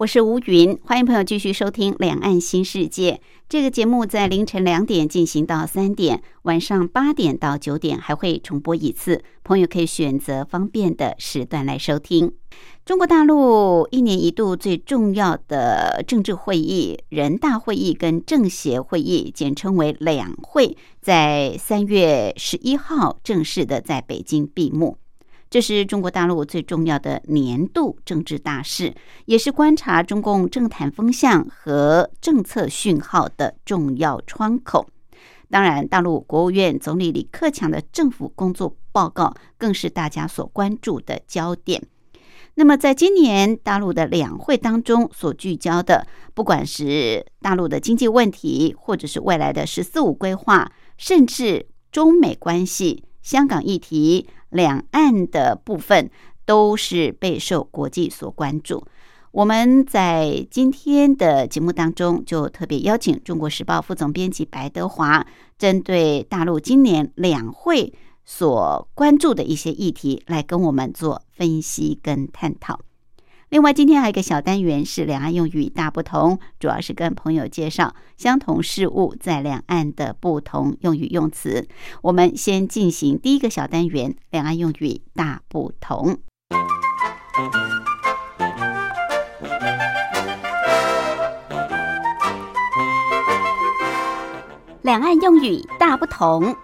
我是吴云，欢迎朋友继续收听《两岸新世界》这个节目，在凌晨两点进行到三点，晚上八点到九点还会重播一次，朋友可以选择方便的时段来收听。中国大陆一年一度最重要的政治会议——人大会议跟政协会议，简称为两会，在三月十一号正式的在北京闭幕。这是中国大陆最重要的年度政治大事，也是观察中共政坛风向和政策讯号的重要窗口。当然，大陆国务院总理李克强的政府工作报告更是大家所关注的焦点。那么，在今年大陆的两会当中所聚焦的，不管是大陆的经济问题，或者是未来的“十四五”规划，甚至中美关系、香港议题。两岸的部分都是备受国际所关注。我们在今天的节目当中，就特别邀请《中国时报》副总编辑白德华，针对大陆今年两会所关注的一些议题，来跟我们做分析跟探讨。另外，今天还有一个小单元是两岸用语大不同，主要是跟朋友介绍相同事物在两岸的不同用语用词。我们先进行第一个小单元：两岸用语大不同。两岸用语大不同。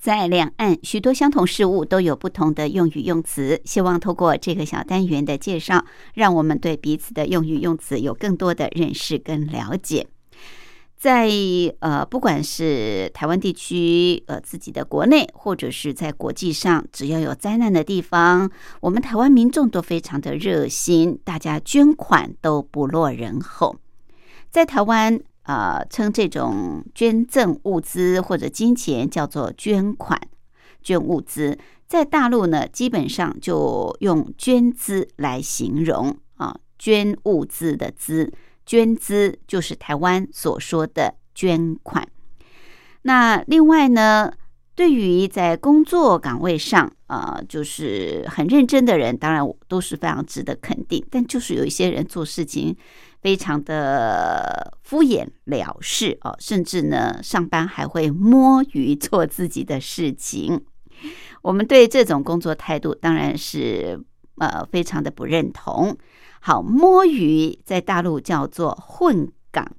在两岸，许多相同事物都有不同的用语用词。希望透过这个小单元的介绍，让我们对彼此的用语用词有更多的认识跟了解。在呃，不管是台湾地区，呃，自己的国内，或者是在国际上，只要有灾难的地方，我们台湾民众都非常的热心，大家捐款都不落人后。在台湾。呃，称这种捐赠物资或者金钱叫做捐款、捐物资，在大陆呢，基本上就用捐资来形容啊，捐物资的资，捐资就是台湾所说的捐款。那另外呢，对于在工作岗位上啊，就是很认真的人，当然我都是非常值得肯定，但就是有一些人做事情。非常的敷衍了事哦，甚至呢，上班还会摸鱼做自己的事情。我们对这种工作态度当然是呃非常的不认同。好，摸鱼在大陆叫做混岗，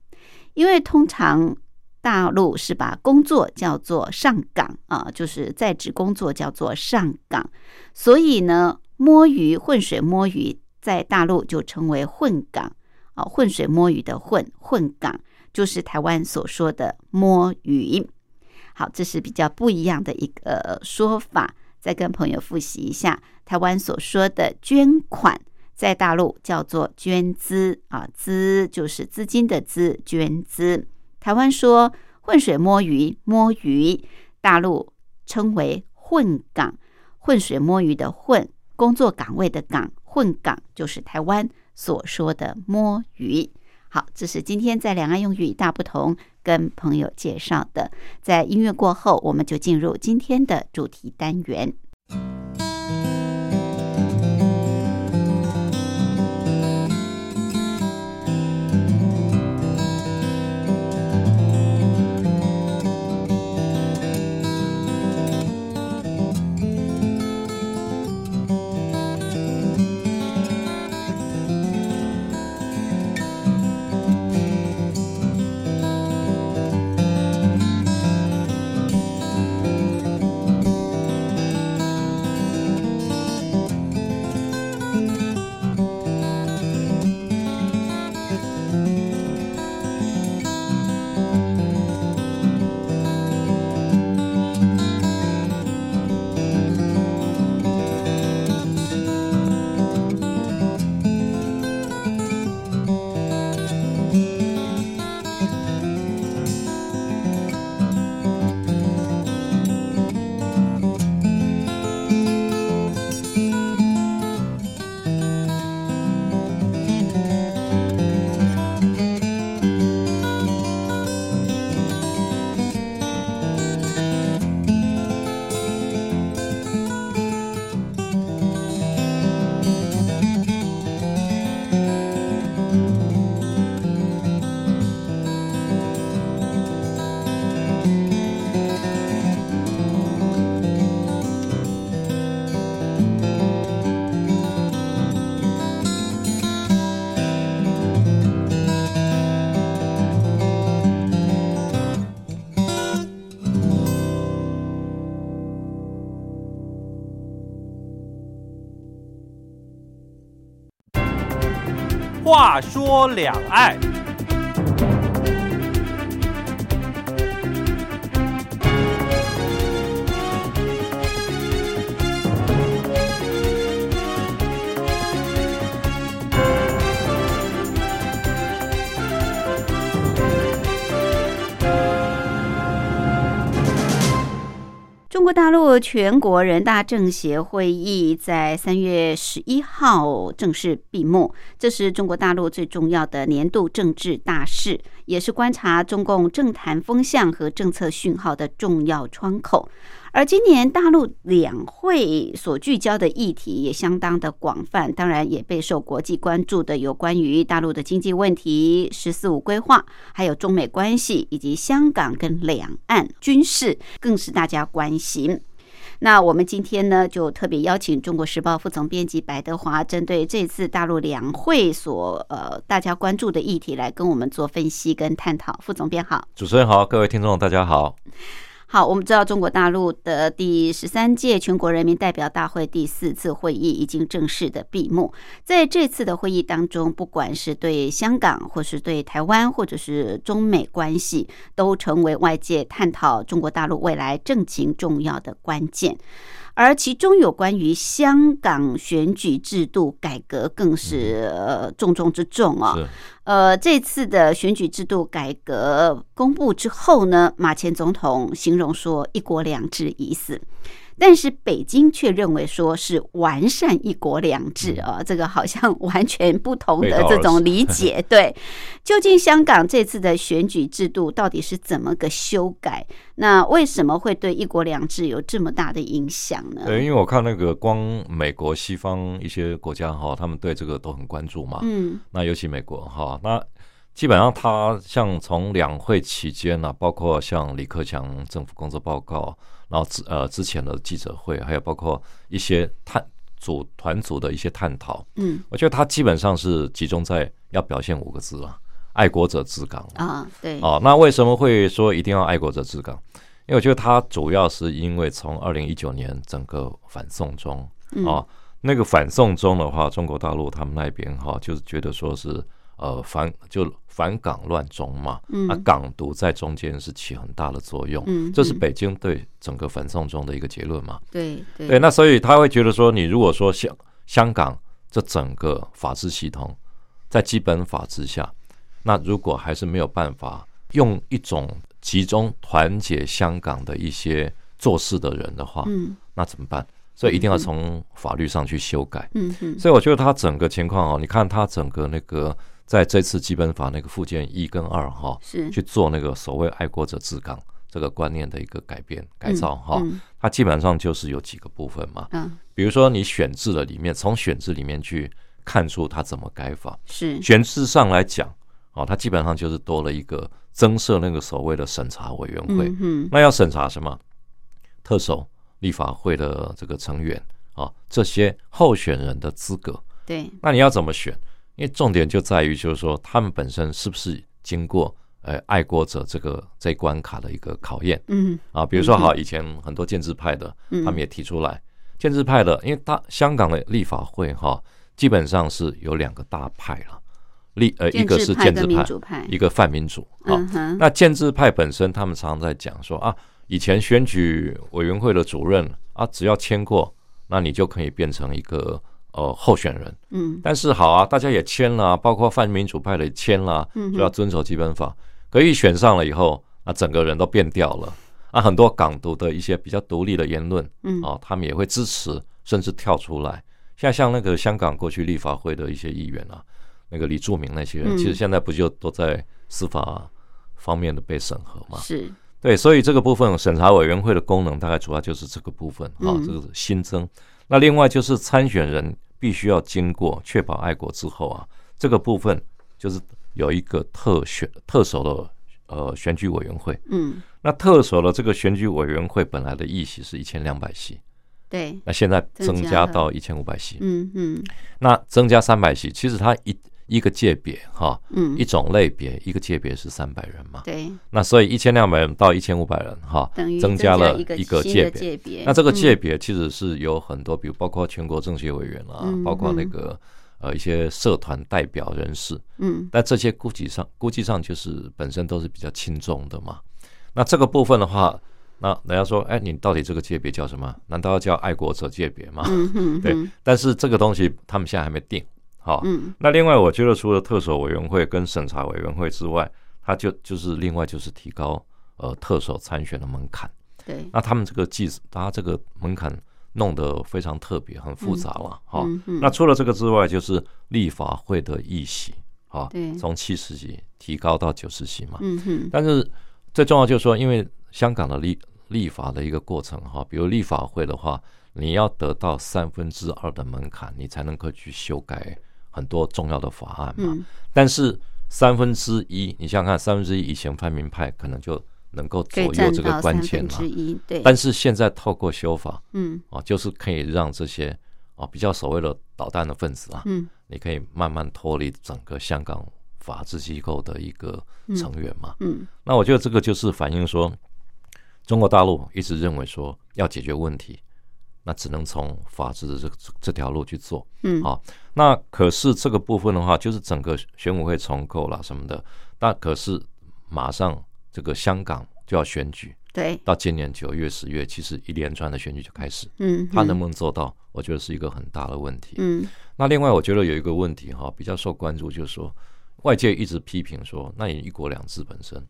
因为通常大陆是把工作叫做上岗啊，就是在职工作叫做上岗，所以呢，摸鱼混水摸鱼在大陆就称为混岗。啊，浑水摸鱼的混混港，就是台湾所说的摸鱼。好，这是比较不一样的一个说法。再跟朋友复习一下，台湾所说的捐款，在大陆叫做捐资啊，资就是资金的资，捐资。台湾说浑水摸鱼，摸鱼，大陆称为混港，浑水摸鱼的混，工作岗位的岗，混港就是台湾。所说的摸鱼，好，这是今天在两岸用语大不同跟朋友介绍的。在音乐过后，我们就进入今天的主题单元。话说两岸。国全国人大政协会议在三月十一号正式闭幕，这是中国大陆最重要的年度政治大事，也是观察中共政坛风向和政策讯号的重要窗口。而今年大陆两会所聚焦的议题也相当的广泛，当然也备受国际关注的有关于大陆的经济问题、“十四五”规划，还有中美关系以及香港跟两岸军事，更是大家关心。那我们今天呢，就特别邀请《中国时报》副总编辑白德华，针对这次大陆两会所呃大家关注的议题，来跟我们做分析跟探讨。副总编好，主持人好，各位听众大家好。好，我们知道中国大陆的第十三届全国人民代表大会第四次会议已经正式的闭幕。在这次的会议当中，不管是对香港，或是对台湾，或者是中美关系，都成为外界探讨中国大陆未来政情重要的关键。而其中有关于香港选举制度改革，更是呃重中之重啊。呃，这次的选举制度改革公布之后呢，马前总统形容说“一国两制”已死。但是北京却认为说是完善一国两制啊，这个好像完全不同的这种理解。对，究竟香港这次的选举制度到底是怎么个修改？那为什么会对一国两制有这么大的影响呢？对，因为我看那个光美国西方一些国家哈，他们对这个都很关注嘛。嗯，那尤其美国哈，那基本上他像从两会期间呢，包括像李克强政府工作报告。然后之呃之前的记者会，还有包括一些探组团组的一些探讨，嗯，我觉得他基本上是集中在要表现五个字啊，爱国者治港啊，对，哦，那为什么会说一定要爱国者治港？因为我觉得他主要是因为从二零一九年整个反送中啊，那个反送中的话，中国大陆他们那边哈，就是觉得说是呃反就。反港乱中嘛，那港独在中间是起很大的作用，这是北京对整个反送中的一个结论嘛？对对，那所以他会觉得说，你如果说香香港这整个法治系统在基本法之下，那如果还是没有办法用一种集中团结香港的一些做事的人的话，嗯，那怎么办？所以一定要从法律上去修改，嗯嗯，所以我觉得他整个情况哦，你看他整个那个。在这次基本法那个附件一跟二哈，是。去做那个所谓爱国者治港这个观念的一个改变改造哈，它基本上就是有几个部分嘛，嗯，比如说你选制的里面，从选制里面去看出它怎么改法，是。选制上来讲，哦，它基本上就是多了一个增设那个所谓的审查委员会，嗯，那要审查什么？特首、立法会的这个成员啊，这些候选人的资格，对，那你要怎么选？因为重点就在于，就是说他们本身是不是经过呃爱国者这个这关卡的一个考验，嗯。啊，比如说好，以前很多建制派的，他们也提出来，建制派的，因为他香港的立法会哈，基本上是有两个大派了，立呃一个是建制派，一个泛民主，啊，那建制派本身他们常常在讲说啊，以前选举委员会的主任啊，只要签过，那你就可以变成一个。呃，候选人，嗯，但是好啊，大家也签了，包括泛民主派的签了，就要遵守基本法。可以选上了以后，那整个人都变掉了。啊，很多港独的一些比较独立的言论，嗯，啊，他们也会支持，甚至跳出来。现在像那个香港过去立法会的一些议员啊，那个李柱铭那些人，其实现在不就都在司法方面的被审核吗？是对，所以这个部分审查委员会的功能，大概主要就是这个部分啊，这个新增。那另外就是参选人必须要经过确保爱国之后啊，这个部分就是有一个特选特首的呃选举委员会。嗯，那特首的这个选举委员会本来的议席是一千两百席，对，那现在增加到一千五百席。嗯嗯，那增加三百席，其实它一。一个界别哈，嗯，一种类别，一个界别是三百人嘛，对，那所以一千两百人到一千五百人哈，等于增加了一个界别。那这个界别其实是有很多，比如包括全国政协委员啊，包括那个呃一些社团代表人士，嗯，但这些估计上估计上就是本身都是比较轻重的嘛。那这个部分的话，那人家说，哎，你到底这个界别叫什么？难道要叫爱国者界别吗？对，但是这个东西他们现在还没定。好，那另外我觉得除了特首委员会跟审查委员会之外，他就就是另外就是提高呃特首参选的门槛。对，那他们这个计，他这个门槛弄得非常特别，很复杂了。好，那除了这个之外，就是立法会的议席，好，从七十席提高到九十席嘛。嗯哼，但是最重要就是说，因为香港的立立法的一个过程哈，比如立法会的话，你要得到三分之二的门槛，你才能够去修改。很多重要的法案嘛，但是三分之一，你想想看，三分之一以前泛民派可能就能够左右这个关键嘛。对。但是现在透过修法，嗯，啊，就是可以让这些啊比较所谓的捣蛋的分子啊，嗯，你可以慢慢脱离整个香港法治机构的一个成员嘛。嗯。那我觉得这个就是反映说，中国大陆一直认为说要解决问题。那只能从法治的这这条路去做，嗯，好，那可是这个部分的话，就是整个选委会重构了什么的，那可是马上这个香港就要选举，对，到今年九月、十月，其实一连串的选举就开始，嗯，他能不能做到？我觉得是一个很大的问题，嗯，那另外我觉得有一个问题哈，比较受关注，就是说外界一直批评说，那你一国两制本身。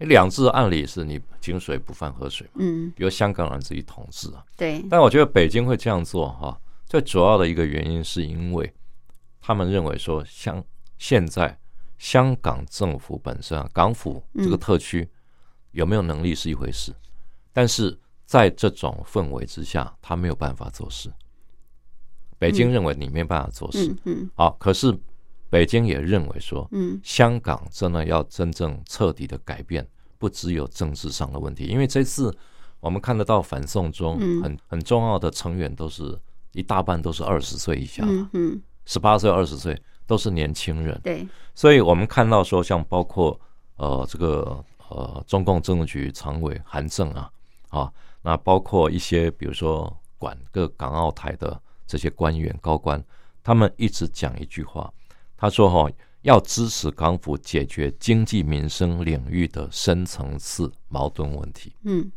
两制按理是你井水不犯河水嘛，嗯，由香港人自己统治啊，对。但我觉得北京会这样做哈，最主要的一个原因是因为他们认为说，香现在香港政府本身啊，港府这个特区有没有能力是一回事，但是在这种氛围之下，他没有办法做事。北京认为你没办法做事，嗯，好，可是。北京也认为说，嗯，香港真的要真正彻底的改变，不只有政治上的问题。因为这次我们看得到反送中，很很重要的成员都是一大半都是二十岁以下，嗯，十八岁、二十岁都是年轻人。对，所以我们看到说，像包括呃这个呃中共政治局常委韩正啊，啊，那包括一些比如说管各港澳台的这些官员高官，他们一直讲一句话。他说：“哈，要支持港府解决经济民生领域的深层次矛盾问题。嗯，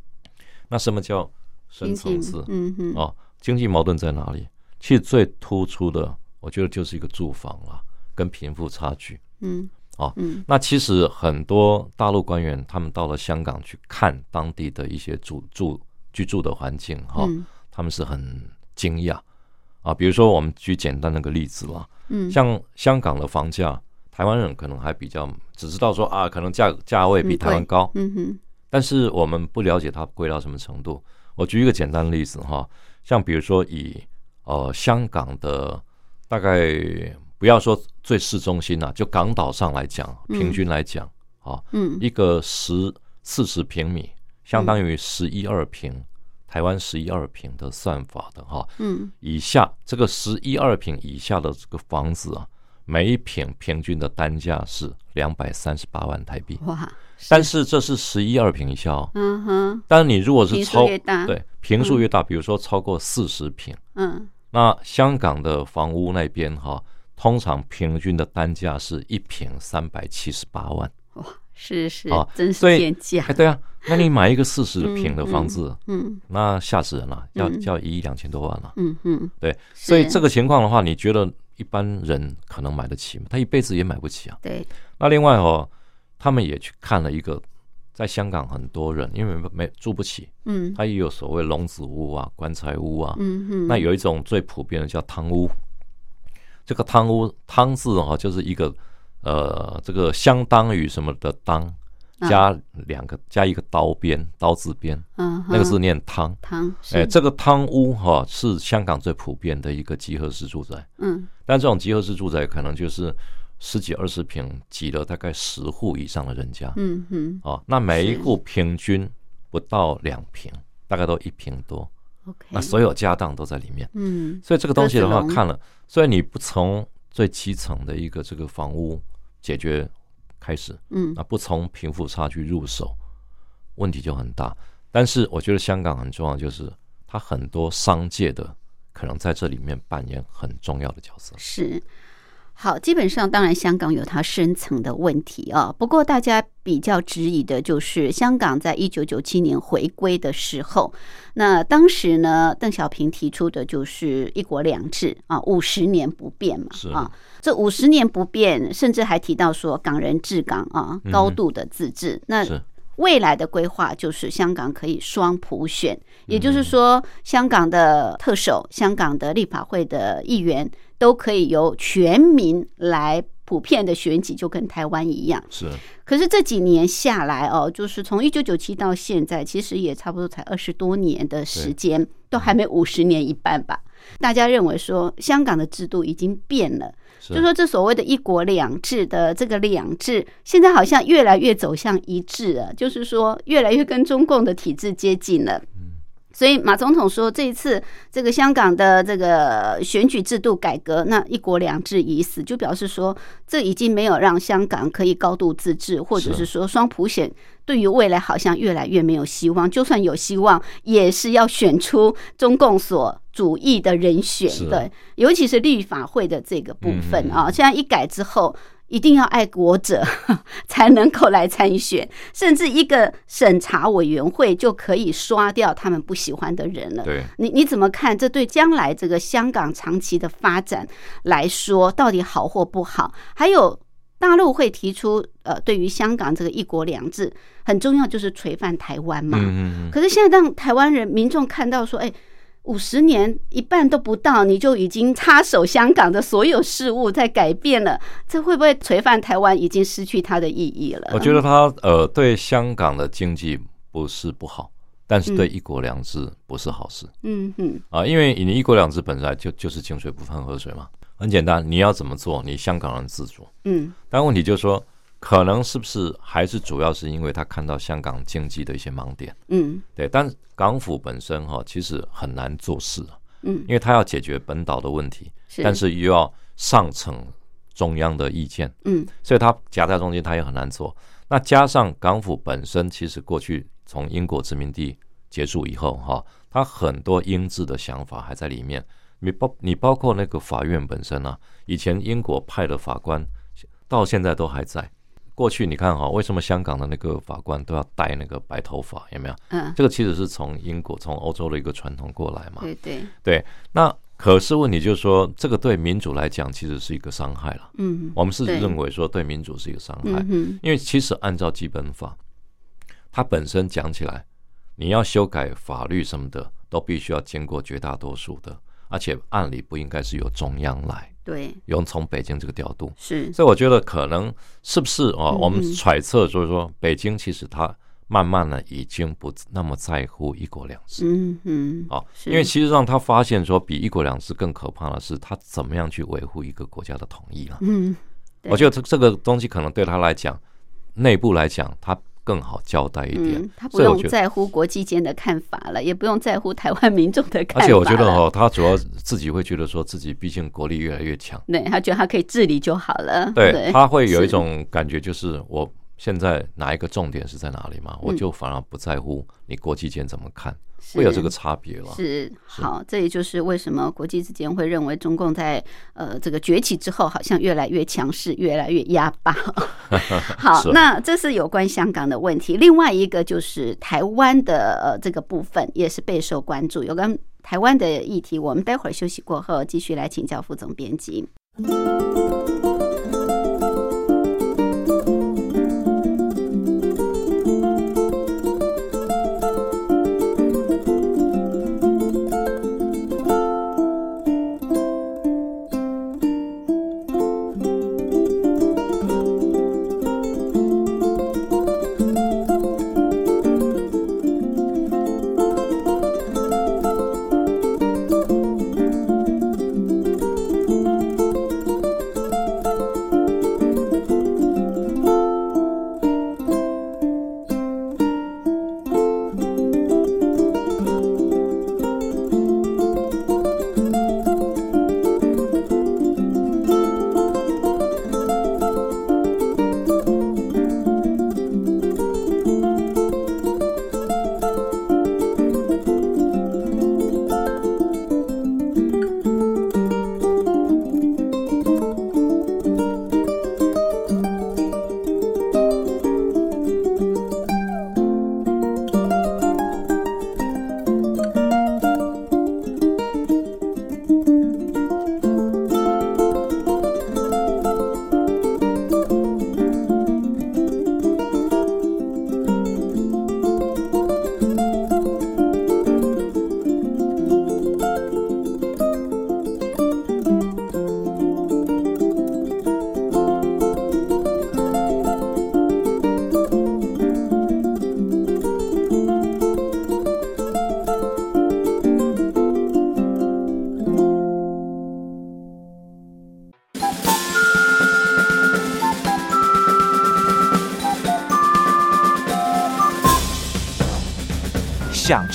那什么叫深层次？嗯嗯，哦，经济矛盾在哪里？其实最突出的，我觉得就是一个住房啊，跟贫富差距。嗯，哦，那其实很多大陆官员他们到了香港去看当地的一些住住居住的环境，哈，他们是很惊讶啊。比如说，我们举简单的个例子了。”嗯，像香港的房价，台湾人可能还比较只知道说啊，可能价价位比台湾高，嗯哼，但是我们不了解它贵到什么程度。我举一个简单的例子哈，像比如说以呃香港的大概不要说最市中心呐，就港岛上来讲，平均来讲啊，嗯，一个十四十平米，相当于十一二平。台湾十一二平的算法的哈，嗯，以下这个十一二平以下的这个房子啊，每一平平均的单价是两百三十八万台币。哇！但是这是十一二平以下哦。嗯哼。但是你如果是超对平数越大，比如说超过四十平，嗯，那香港的房屋那边哈，通常平均的单价是一平三百七十八万。哇！是是啊，真是天价！哎，对啊，那你买一个四十平的房子，嗯，那吓死人了，要要一亿两千多万了，嗯嗯，对，所以这个情况的话，你觉得一般人可能买得起吗？他一辈子也买不起啊。对。那另外哦，他们也去看了一个，在香港很多人因为没住不起，嗯，他也有所谓笼子屋啊、棺材屋啊，嗯嗯，那有一种最普遍的叫汤屋，这个汤屋汤字哈就是一个。呃，这个相当于什么的当，加两个加一个刀边刀字边，嗯，那个字念汤。汤，哎，这个汤屋哈是香港最普遍的一个集合式住宅，嗯，但这种集合式住宅可能就是十几二十平，挤了大概十户以上的人家，嗯嗯，哦，那每一户平均不到两平，大概都一平多，OK，那所有家当都在里面，嗯，所以这个东西的话看了，所以你不从最基层的一个这个房屋。解决开始，嗯，那不从贫富差距入手，问题就很大。但是我觉得香港很重要，就是它很多商界的可能在这里面扮演很重要的角色。是，好，基本上当然香港有它深层的问题啊。不过大家比较质疑的就是香港在一九九七年回归的时候，那当时呢，邓小平提出的就是一国两制啊，五十年不变嘛。啊，这五十年不变，甚至还提到说港人治港啊，高度的自治。那未来的规划就是香港可以双普选，也就是说，香港的特首、香港的立法会的议员。都可以由全民来普遍的选举，就跟台湾一样。是，可是这几年下来哦，就是从一九九七到现在，其实也差不多才二十多年的时间，都还没五十年一半吧。大家认为说，香港的制度已经变了，就说这所谓的一国两制的这个两制，现在好像越来越走向一致了，就是说越来越跟中共的体制接近了。所以马总统说，这一次这个香港的这个选举制度改革，那一国两制已死，就表示说，这已经没有让香港可以高度自治，或者是说双普选，对于未来好像越来越没有希望。就算有希望，也是要选出中共所主义的人选，对，尤其是立法会的这个部分啊，现在一改之后。一定要爱国者 才能够来参选，甚至一个审查委员会就可以刷掉他们不喜欢的人了。对，你你怎么看？这对将来这个香港长期的发展来说，到底好或不好？还有大陆会提出，呃，对于香港这个一国两制很重要，就是垂范台湾嘛。嗯嗯。可是现在让台湾人民众看到说，哎。五十年一半都不到，你就已经插手香港的所有事务，在改变了，这会不会垂范台湾已经失去它的意义了？我觉得它呃，对香港的经济不是不好，但是对一国两制不是好事。嗯嗯啊，因为你一国两制本来就就是井水不犯河水嘛，很简单，你要怎么做，你香港人自主。嗯，但问题就是说。可能是不是还是主要是因为他看到香港经济的一些盲点，嗯，对。但港府本身哈，其实很难做事嗯，因为他要解决本岛的问题，但是又要上层中央的意见，嗯，所以他夹在中间，他也很难做。那加上港府本身，其实过去从英国殖民地结束以后哈，他很多英制的想法还在里面。你包你包括那个法院本身啊，以前英国派的法官到现在都还在。过去你看哈，为什么香港的那个法官都要戴那个白头发？有没有？嗯，这个其实是从英国、从欧洲的一个传统过来嘛。对对对。那可是问题就是说，这个对民主来讲，其实是一个伤害了。嗯，我们是认为说对民主是一个伤害，因为其实按照基本法，它本身讲起来，你要修改法律什么的，都必须要经过绝大多数的，而且按理不应该是由中央来。对，用从北京这个调度是，所以我觉得可能是不是啊？我们揣测就是说，北京其实它慢慢的已经不那么在乎一国两制。嗯嗯，啊，因为其实让他发现说，比一国两制更可怕的是，他怎么样去维护一个国家的统一了。嗯，我觉得这这个东西可能对他来讲，内部来讲，他。更好交代一点，他不用在乎国际间的看法了，也不用在乎台湾民众的看法。而且我觉得哦，他主要自己会觉得说自己毕竟国力越来越强，对他觉得他可以治理就好了。对他会有一种感觉，就是我现在哪一个重点是在哪里嘛，我就反而不在乎你国际间怎么看。会有这个差别了，是好，这也就是为什么国际之间会认为中共在呃这个崛起之后，好像越来越强势，越来越压霸。好，那这是有关香港的问题，另外一个就是台湾的呃这个部分也是备受关注，有关台湾的议题，我们待会儿休息过后继续来请教副总编辑。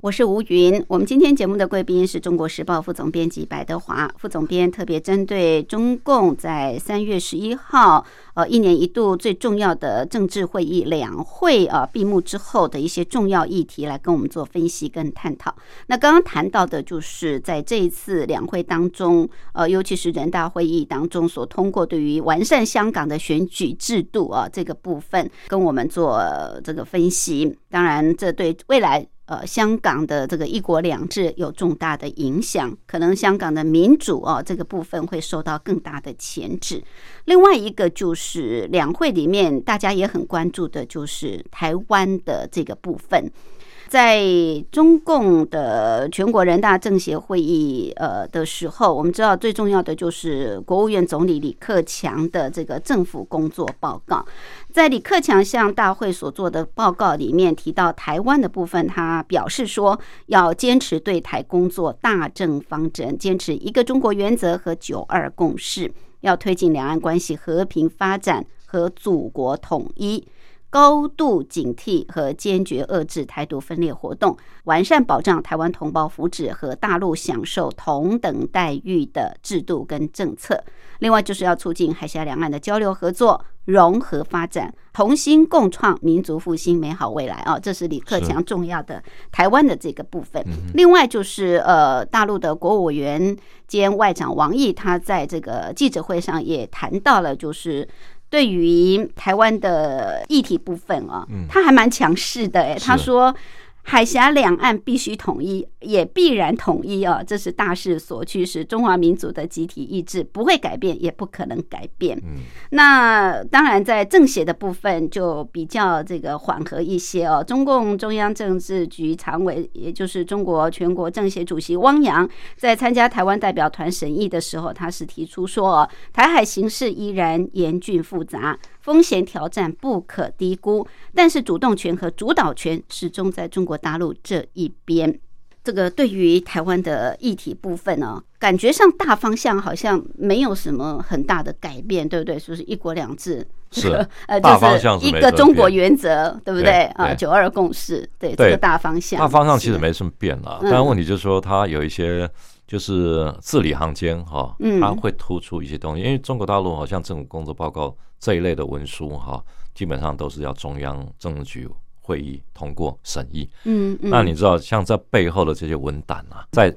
我是吴云，我们今天节目的贵宾是中国时报副总编辑白德华副总编，特别针对中共在三月十一号，呃，一年一度最重要的政治会议两会啊闭幕之后的一些重要议题来跟我们做分析跟探讨。那刚刚谈到的就是在这一次两会当中，呃，尤其是人大会议当中所通过对于完善香港的选举制度啊这个部分，跟我们做这个分析。当然，这对未来。呃，香港的这个一国两制有重大的影响，可能香港的民主哦这个部分会受到更大的牵制。另外一个就是两会里面大家也很关注的，就是台湾的这个部分。在中共的全国人大政协会议呃的时候，我们知道最重要的就是国务院总理李克强的这个政府工作报告。在李克强向大会所做的报告里面提到台湾的部分，他表示说要坚持对台工作大政方针，坚持一个中国原则和九二共识，要推进两岸关系和平发展和祖国统一。高度警惕和坚决遏制台独分裂活动，完善保障台湾同胞福祉和大陆享受同等待遇的制度跟政策。另外，就是要促进海峡两岸的交流合作、融合发展，同心共创民族复兴美好未来啊！这是李克强重要的台湾的这个部分。另外，就是呃，大陆的国务委员兼外长王毅，他在这个记者会上也谈到了，就是。对于台湾的议题部分啊，他还蛮强势的哎，他说。海峡两岸必须统一，也必然统一啊！这是大势所趋，是中华民族的集体意志，不会改变，也不可能改变。嗯，那当然，在政协的部分就比较这个缓和一些哦。中共中央政治局常委，也就是中国全国政协主席汪洋，在参加台湾代表团审议的时候，他是提出说，台海形势依然严峻复杂。风险挑战不可低估，但是主动权和主导权始终在中国大陆这一边。这个对于台湾的议题部分呢，感觉上大方向好像没有什么很大的改变，对不对？是不是一国两制？是，呃，大方向一个中国原则，对不对？啊，九二共识，对这个大方向。大方向其实没什么变了，但问题就是说，它有一些就是字里行间哈，它会突出一些东西，因为中国大陆好像政府工作报告。这一类的文书哈，基本上都是要中央政治局会议通过审议。嗯嗯。那你知道，像这背后的这些文档啊，在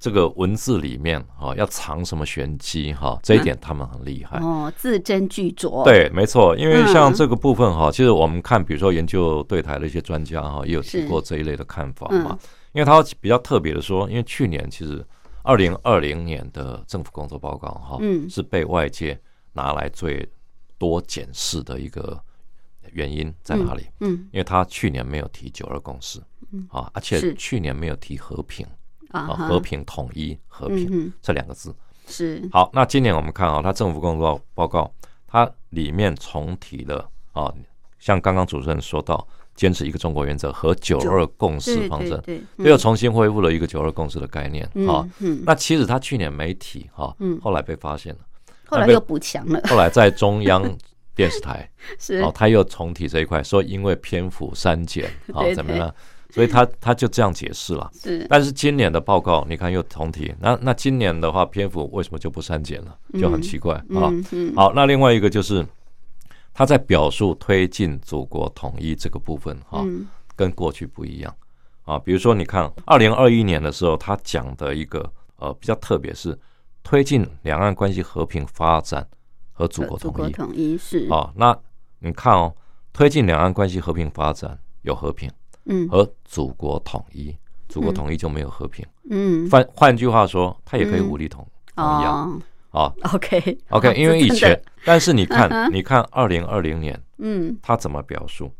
这个文字里面哈，要藏什么玄机哈？这一点他们很厉害哦，字斟句酌。对，没错。因为像这个部分哈，其实我们看，比如说研究对台的一些专家哈，也有提过这一类的看法嘛。因为他比较特别的说，因为去年其实二零二零年的政府工作报告哈，嗯，是被外界拿来最。多检视的一个原因在哪里？嗯，因为他去年没有提九二共识，嗯啊，而且去年没有提和平啊，和平统一和平这两个字是好。那今年我们看啊，他政府工作报告，它里面重提了啊，像刚刚主持人说到，坚持一个中国原则和九二共识方针，对，又重新恢复了一个九二共识的概念啊。那其实他去年没提哈，后来被发现了。后来又补强了。后来在中央 电视台，是哦，他又重提这一块，说因为篇幅删减 啊，怎么样？所以他他就这样解释了。是，但是今年的报告你看又重提，那那今年的话篇幅为什么就不删减了？就很奇怪啊。好，那另外一个就是他在表述推进祖国统一这个部分哈，跟过去不一样。啊。比如说你看二零二一年的时候，他讲的一个呃比较特别是。推进两岸关系和平发展和祖国统一，统一是。啊。那你看哦，推进两岸关系和平发展有和平，嗯，和祖国统一，祖国统一就没有和平，嗯，换换句话说，他也可以武力统统一啊，啊，OK OK，因为以前，但是你看，你看二零二零年，嗯，他怎么表述？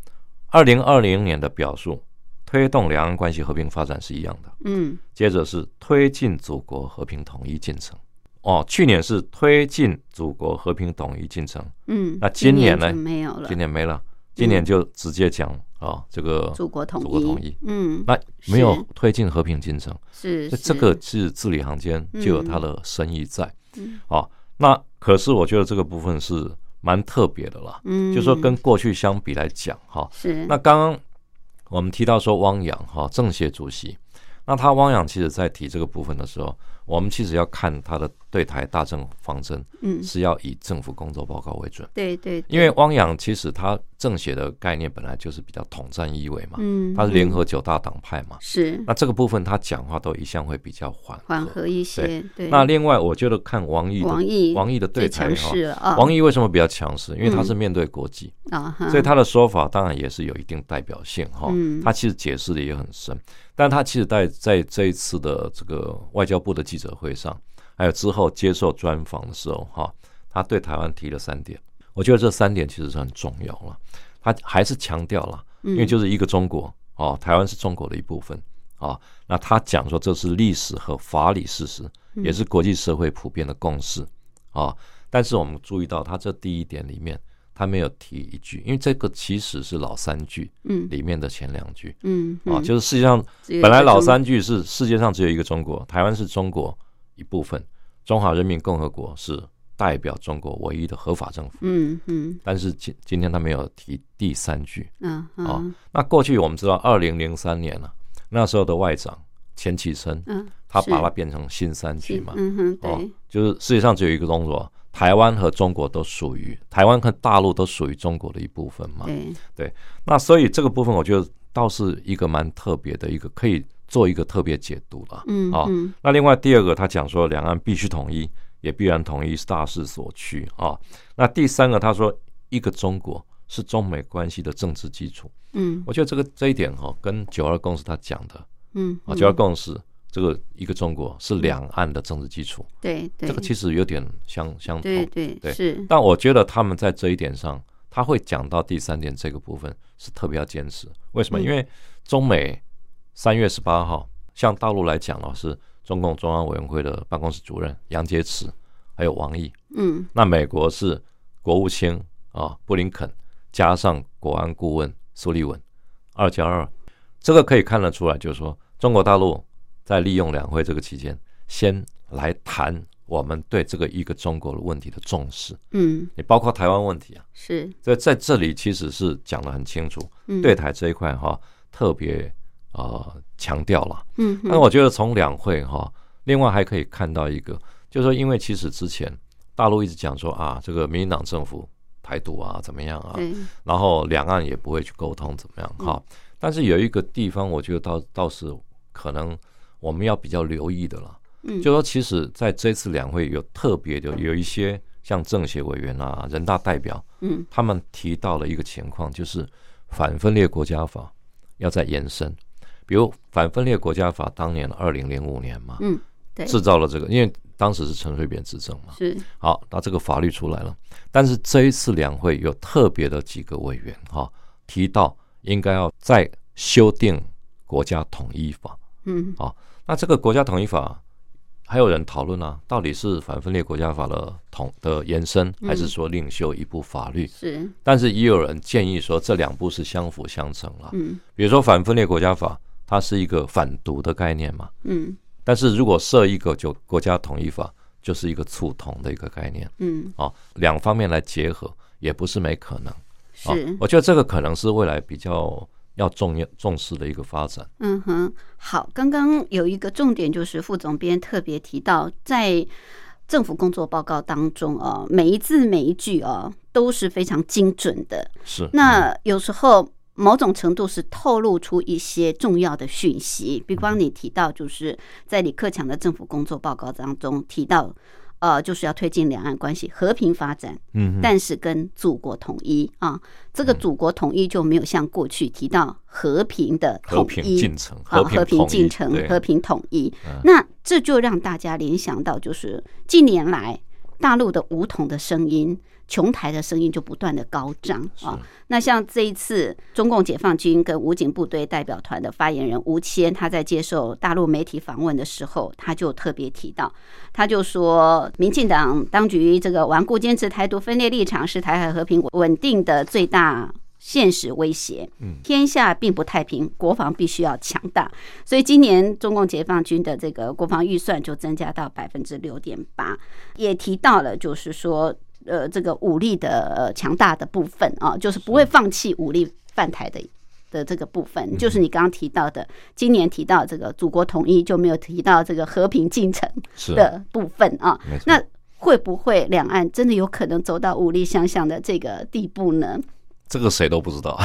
二零二零年的表述，推动两岸关系和平发展是一样的，嗯，接着是推进祖国和平统一进程。哦，去年是推进祖国和平统一进程，嗯，那今年呢？没有了，今年没了，今年就直接讲啊，这个祖国统一，祖国统一，嗯，那没有推进和平进程，是，这个是。字里行间就有它的深意在，嗯，啊，那可是我觉得这个部分是蛮特别的啦，嗯，就说跟过去相比来讲，哈，是，那刚刚我们提到说汪洋哈政协主席，那他汪洋其实在提这个部分的时候。我们其实要看他的对台大政方针，嗯，是要以政府工作报告为准。对对，因为汪洋其实他政协的概念本来就是比较统战意味嘛，嗯，他是联合九大党派嘛，是。那这个部分他讲话都一向会比较缓缓和一些。对。那另外，我觉得看王毅，王毅，王毅的对台哈，王毅为什么比较强势？因为他是面对国际啊，所以他的说法当然也是有一定代表性哈。嗯。他其实解释的也很深。但他其实，在在这一次的这个外交部的记者会上，还有之后接受专访的时候，哈，他对台湾提了三点，我觉得这三点其实是很重要了。他还是强调了，因为就是一个中国，哦，台湾是中国的一部分，啊，那他讲说这是历史和法理事实，也是国际社会普遍的共识，啊，但是我们注意到他这第一点里面。他没有提一句，因为这个其实是老三句，嗯，里面的前两句，嗯，啊，就是世界上本来老三句是世界上只有一个中国，台湾是中国一部分，中华人民共和国是代表中国唯一的合法政府，嗯嗯，但是今今天他没有提第三句，嗯啊，那过去我们知道二零零三年了，那时候的外长钱其琛，嗯，他把它变成新三句嘛，嗯哼，对，就是世界上只有一个中国。台湾和中国都属于台湾和大陆都属于中国的一部分嘛？对对，那所以这个部分我觉得倒是一个蛮特别的一个，可以做一个特别解读了。嗯啊，那另外第二个他讲说两岸必须统一，也必然统一是大势所趋啊。那第三个他说一个中国是中美关系的政治基础。嗯，我觉得这个这一点哈，跟九二共识他讲的，嗯啊九二共识。这个一个中国是两岸的政治基础，对，这个其实有点相相同，对对对，是。但我觉得他们在这一点上，他会讲到第三点这个部分是特别要坚持。为什么？因为中美三月十八号，像大陆来讲呢，是中共中央委员会的办公室主任杨洁篪，还有王毅，嗯，那美国是国务卿啊布林肯，加上国安顾问苏利文，二加二，这个可以看得出来，就是说中国大陆。在利用两会这个期间，先来谈我们对这个一个中国的问题的重视。嗯，你包括台湾问题啊，是在在这里其实是讲的很清楚。嗯，对台这一块哈，特别啊强调了。嗯，那我觉得从两会哈，另外还可以看到一个，就是说，因为其实之前大陆一直讲说啊，这个民进党政府台独啊怎么样啊，然后两岸也不会去沟通怎么样哈。但是有一个地方，我觉得倒倒是可能。我们要比较留意的了，嗯，就说其实在这次两会有特别的有一些像政协委员啊、人大代表，嗯，他们提到了一个情况，就是反分裂国家法要再延伸，比如反分裂国家法当年二零零五年嘛，嗯，对，制造了这个，因为当时是陈水扁执政嘛，是。好，那这个法律出来了，但是这一次两会有特别的几个委员哈提到应该要再修订国家统一法，嗯，好。那这个国家统一法还有人讨论啊，到底是反分裂国家法的统的延伸，还是说另修一部法律？是。但是也有人建议说，这两部是相辅相成了。嗯。比如说反分裂国家法，它是一个反独的概念嘛。嗯。但是如果设一个就国家统一法，就是一个促统的一个概念。嗯。啊，两方面来结合，也不是没可能。是。我觉得这个可能是未来比较。要重要重视的一个发展。嗯哼，好，刚刚有一个重点就是副总编特别提到，在政府工作报告当中哦，每一字每一句哦都是非常精准的。是，那有时候某种程度是透露出一些重要的讯息，比方你提到就是在李克强的政府工作报告当中提到。呃，就是要推进两岸关系和平发展，嗯，但是跟祖国统一啊，这个祖国统一就没有像过去提到和平的统一进程，啊，和平进程，和平统一。那这就让大家联想到，就是近年来大陆的武统的声音。琼台的声音就不断的高涨啊！那像这一次，中共解放军跟武警部队代表团的发言人吴谦，他在接受大陆媒体访问的时候，他就特别提到，他就说，民进党当局这个顽固坚持台独分裂立场，是台海和平稳定的最大现实威胁。嗯，天下并不太平，国防必须要强大。所以今年中共解放军的这个国防预算就增加到百分之六点八，也提到了，就是说。呃，这个武力的呃强大的部分啊，就是不会放弃武力犯台的的这个部分，就是你刚刚提到的，今年提到这个祖国统一就没有提到这个和平进程的部分啊。那会不会两岸真的有可能走到武力相向的这个地步呢？这个谁都不知道，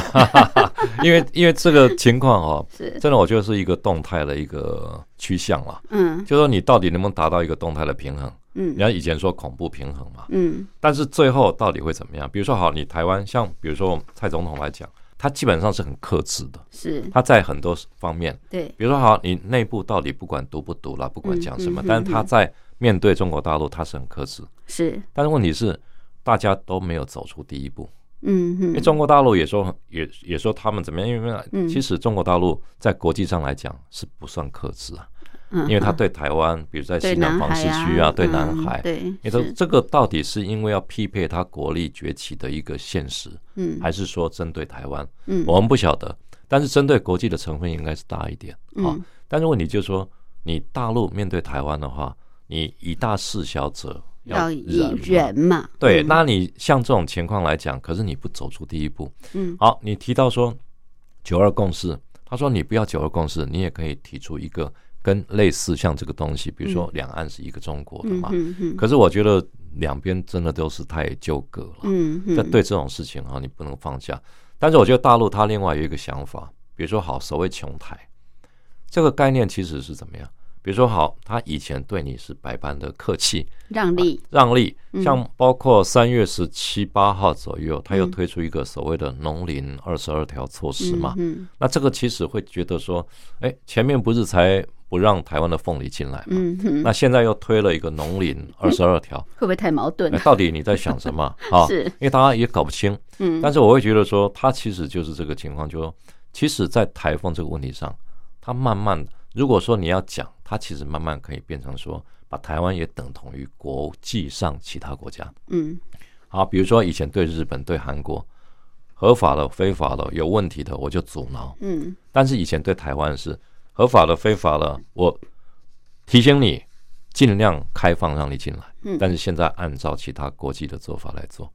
因为因为这个情况啊，是真的，我觉得是一个动态的一个趋向了。嗯，就说你到底能不能达到一个动态的平衡？嗯，你看以前说恐怖平衡嘛，嗯，但是最后到底会怎么样？比如说好，你台湾像比如说蔡总统来讲，他基本上是很克制的，是。他在很多方面，对，比如说好，你内部到底不管独不独了，不管讲什么，但是他在面对中国大陆，他是很克制，是，但是问题是大家都没有走出第一步，嗯因为中国大陆也说也也说他们怎么样，因为其实中国大陆在国际上来讲是不算克制啊。因为他对台湾，比如在西南方市区啊，对南海，你说这个到底是因为要匹配他国力崛起的一个现实，嗯，还是说针对台湾？嗯，我们不晓得。但是针对国际的成分应该是大一点啊。但是问题就是说，你大陆面对台湾的话，你以大事小者要以人嘛？对，那你像这种情况来讲，可是你不走出第一步，嗯，好，你提到说九二共识，他说你不要九二共识，你也可以提出一个。跟类似像这个东西，比如说两岸是一个中国的嘛，可是我觉得两边真的都是太纠葛了。嗯，在对这种事情啊，你不能放下。但是我觉得大陆它另外有一个想法，比如说好所谓琼台这个概念其实是怎么样？比如说好，他以前对你是百般的客气让利让利，像包括三月十七八号左右，他又推出一个所谓的农林二十二条措施嘛。嗯，那这个其实会觉得说，哎，前面不是才。不让台湾的凤梨进来嘛？那现在又推了一个农林二十二条，会不会太矛盾？到底你在想什么？啊，是因为大家也搞不清。嗯，但是我会觉得说，他其实就是这个情况，就说，其实，在台风这个问题上，他慢慢，如果说你要讲，它其实慢慢可以变成说，把台湾也等同于国际上其他国家。嗯，好，比如说以前对日本、对韩国，合法的、非法的、有问题的，我就阻挠。嗯，但是以前对台湾是。合法的、非法的，我提醒你，尽量开放让你进来。嗯，但是现在按照其他国际的做法来做，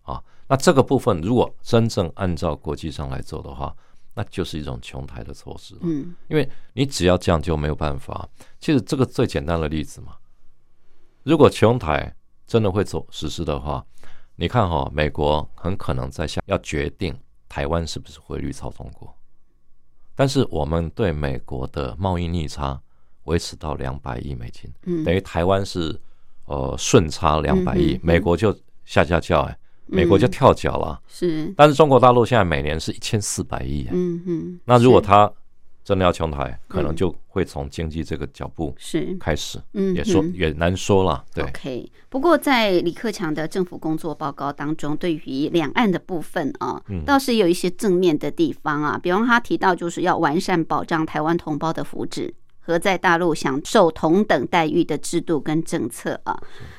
啊，那这个部分如果真正按照国际上来做的话，那就是一种穷台的措施。嗯，因为你只要这样就没有办法。其实这个最简单的例子嘛，如果穷台真的会走实施的话，你看哈，美国很可能在下要决定台湾是不是汇率操纵国。但是我们对美国的贸易逆差维持到两百亿美金，等于台湾是呃顺差两百亿，美国就下下叫哎，美国就跳脚了。是，但是中国大陆现在每年是一千四百亿，嗯嗯，那如果他。真的要穷台，可能就会从经济这个脚步是开始，嗯，也说也难说了。对，OK。不过在李克强的政府工作报告当中，对于两岸的部分啊，倒是有一些正面的地方啊。比方他提到，就是要完善保障台湾同胞的福祉和在大陆享受同等待遇的制度跟政策啊。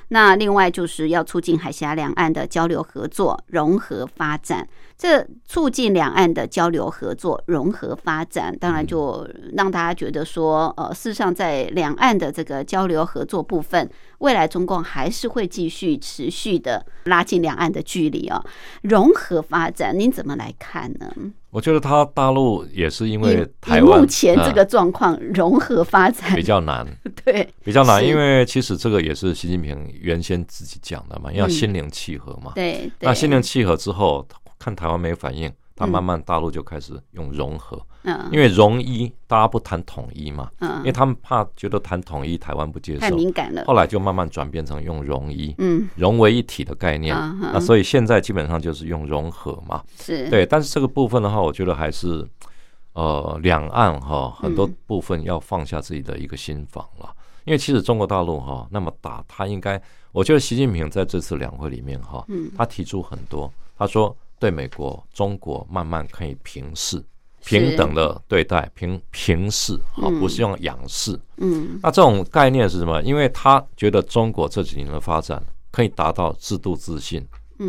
那另外就是要促进海峡两岸的交流合作、融合发展。这促进两岸的交流合作、融合发展，当然就让大家觉得说，呃，事实上在两岸的这个交流合作部分，未来中共还是会继续持续的拉近两岸的距离啊。融合发展，您怎么来看呢？我觉得他大陆也是因为台湾目前这个状况，融合发展。比较难，对，比较难，因为其实这个也是习近平原先自己讲的嘛，要心灵契合嘛，对，那心灵契合之后。看台湾没反应，他慢慢大陆就开始用融合。嗯，因为融一大家不谈统一嘛，嗯，因为他们怕觉得谈统一台湾不接受，太敏感了。后来就慢慢转变成用融一，嗯，融为一体的概念。那所以现在基本上就是用融合嘛，是。对。但是这个部分的话，我觉得还是呃，两岸哈很多部分要放下自己的一个心防了。因为其实中国大陆哈那么大，他应该，我觉得习近平在这次两会里面哈，他提出很多，他说对美国、中国慢慢可以平视、平等的对待，平平视啊，不是用仰视。嗯，那这种概念是什么？因为他觉得中国这几年的发展可以达到制度自信、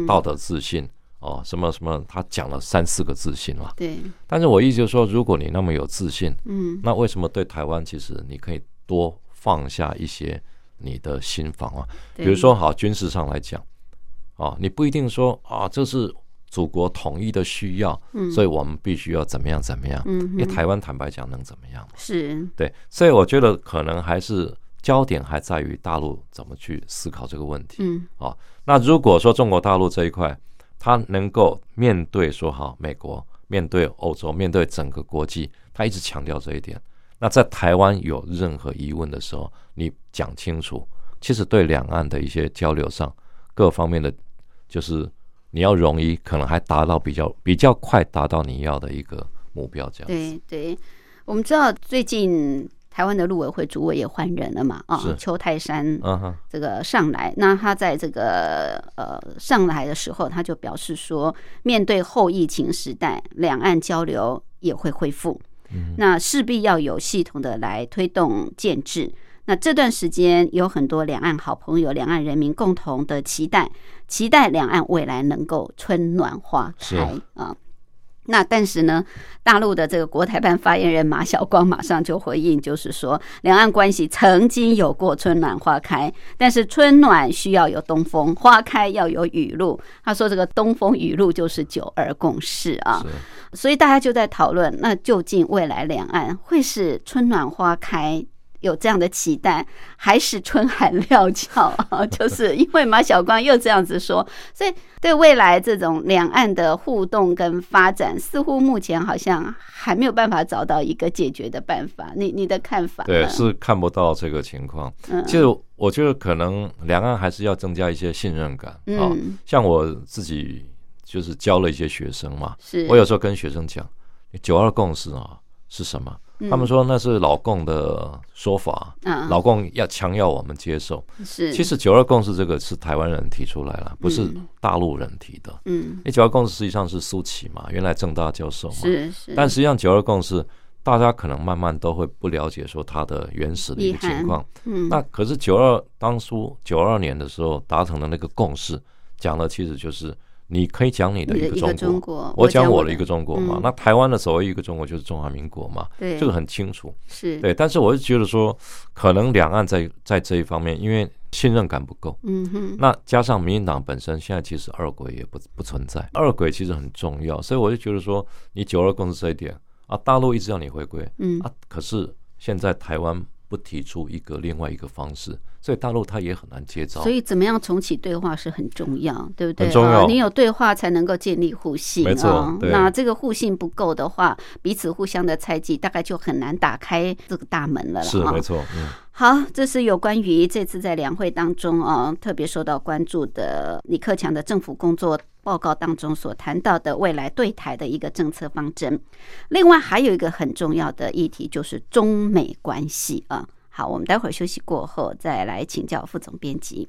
道德自信哦，什么什么，他讲了三四个自信了。对。但是我意思就是说，如果你那么有自信，嗯，那为什么对台湾其实你可以多？放下一些你的心防啊，比如说好军事上来讲，啊，你不一定说啊，这是祖国统一的需要，嗯，所以我们必须要怎么样怎么样，嗯，因为台湾坦白讲能怎么样是。对，所以我觉得可能还是焦点还在于大陆怎么去思考这个问题，嗯，啊，那如果说中国大陆这一块，它能够面对说好美国，面对欧洲，面对整个国际，他一直强调这一点。那在台湾有任何疑问的时候，你讲清楚，其实对两岸的一些交流上，各方面的，就是你要容易，可能还达到比较比较快达到你要的一个目标，这样。对对，我们知道最近台湾的陆委会主委也换人了嘛，啊，邱泰山，这个上来，那他在这个呃上来的时候，他就表示说，面对后疫情时代，两岸交流也会恢复。那势必要有系统的来推动建制。那这段时间有很多两岸好朋友、两岸人民共同的期待，期待两岸未来能够春暖花开啊。那但是呢，大陆的这个国台办发言人马晓光马上就回应，就是说两岸关系曾经有过春暖花开，但是春暖需要有东风，花开要有雨露。他说这个东风雨露就是九二共识啊，所以大家就在讨论，那究竟未来两岸会是春暖花开？有这样的期待，还是春寒料峭啊？就是因为马晓光又这样子说，所以对未来这种两岸的互动跟发展，似乎目前好像还没有办法找到一个解决的办法。你你的看法？对，是看不到这个情况。其实我觉得可能两岸还是要增加一些信任感啊。像我自己就是教了一些学生嘛，是我有时候跟学生讲，九二共识啊是什么？他们说那是老共的说法，老共要强要我们接受。是，其实九二共识这个是台湾人提出来了，不是大陆人提的。嗯，那九二共识实际上是苏启嘛，原来正大教授嘛。是是。但实际上九二共识，大家可能慢慢都会不了解说它的原始的一个情况。嗯。那可是九二当初九二年的时候达成的那个共识，讲的其实就是。你可以讲你的一个中国，我讲我的一个中国嘛。那台湾的所谓一个中国就是中华民国嘛，对，这个很清楚。是对，但是我是觉得说，可能两岸在在这一方面，因为信任感不够，嗯哼。那加上民进党本身现在其实二轨也不不存在，二轨其实很重要，所以我就觉得说，你九二共识这一点啊，大陆一直要你回归，嗯啊，可是现在台湾。不提出一个另外一个方式，所以大陆他也很难接招。所以怎么样重启对话是很重要，对不对？很重要。你有对话才能够建立互信。没错。那这个互信不够的话，彼此互相的猜忌，大概就很难打开这个大门了。是没错。嗯。好，这是有关于这次在两会当中啊，特别受到关注的李克强的政府工作。报告当中所谈到的未来对台的一个政策方针，另外还有一个很重要的议题就是中美关系啊。好，我们待会儿休息过后再来请教副总编辑。